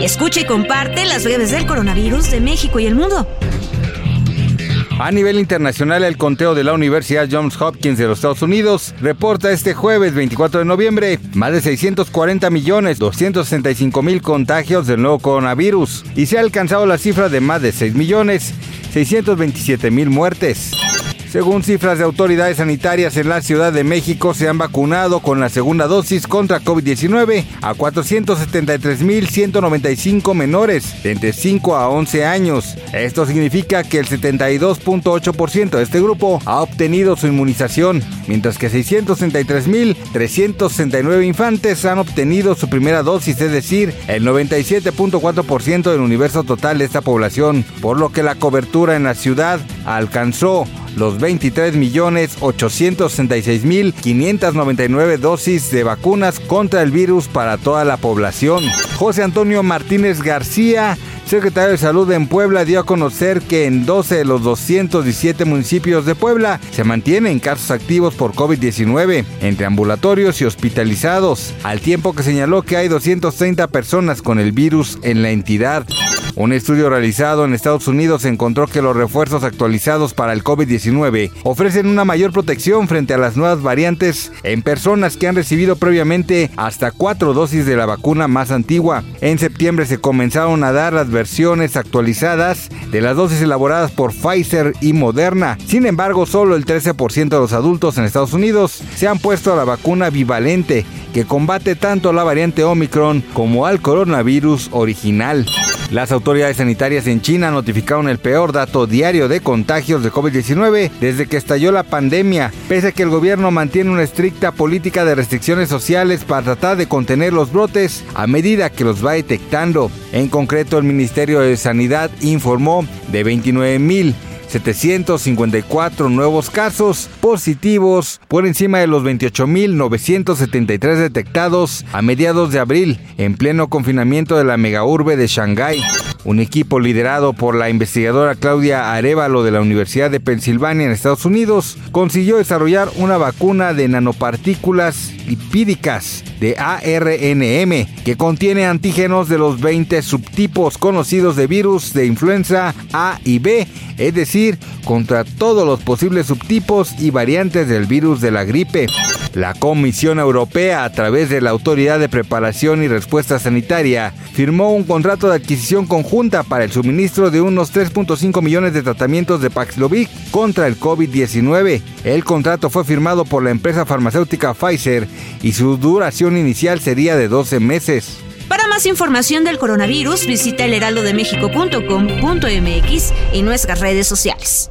Escucha y comparte las breves del coronavirus de México y el mundo. A nivel internacional, el conteo de la Universidad Johns Hopkins de los Estados Unidos reporta este jueves 24 de noviembre más de 640 millones 265 mil contagios del nuevo coronavirus y se ha alcanzado la cifra de más de 6 millones 627 mil muertes. Según cifras de autoridades sanitarias en la Ciudad de México, se han vacunado con la segunda dosis contra COVID-19 a 473.195 menores de entre 5 a 11 años. Esto significa que el 72.8% de este grupo ha obtenido su inmunización, mientras que 663.369 infantes han obtenido su primera dosis, es decir, el 97.4% del universo total de esta población, por lo que la cobertura en la ciudad alcanzó los 23.866.599 dosis de vacunas contra el virus para toda la población. José Antonio Martínez García secretario de Salud en Puebla dio a conocer que en 12 de los 217 municipios de Puebla se mantienen casos activos por COVID-19 entre ambulatorios y hospitalizados, al tiempo que señaló que hay 230 personas con el virus en la entidad. Un estudio realizado en Estados Unidos encontró que los refuerzos actualizados para el COVID-19 ofrecen una mayor protección frente a las nuevas variantes en personas que han recibido previamente hasta cuatro dosis de la vacuna más antigua. En septiembre se comenzaron a dar las versiones actualizadas de las dosis elaboradas por Pfizer y Moderna. Sin embargo, solo el 13% de los adultos en Estados Unidos se han puesto a la vacuna bivalente que combate tanto la variante Omicron como al coronavirus original. Las autoridades sanitarias en China notificaron el peor dato diario de contagios de COVID-19 desde que estalló la pandemia, pese a que el gobierno mantiene una estricta política de restricciones sociales para tratar de contener los brotes a medida que los va detectando. En concreto, el Ministerio de Sanidad informó de 29 mil 754 nuevos casos positivos por encima de los 28.973 detectados a mediados de abril en pleno confinamiento de la megaurbe de Shanghái. Un equipo liderado por la investigadora Claudia Arevalo de la Universidad de Pensilvania en Estados Unidos consiguió desarrollar una vacuna de nanopartículas lipídicas de ARNM que contiene antígenos de los 20 subtipos conocidos de virus de influenza A y B, es decir, contra todos los posibles subtipos y variantes del virus de la gripe. La Comisión Europea, a través de la Autoridad de Preparación y Respuesta Sanitaria, firmó un contrato de adquisición conjunta para el suministro de unos 3.5 millones de tratamientos de Paxlovid contra el COVID-19. El contrato fue firmado por la empresa farmacéutica Pfizer y su duración inicial sería de 12 meses. Para más información del coronavirus, visita elheraldodemexico.com.mx y nuestras redes sociales.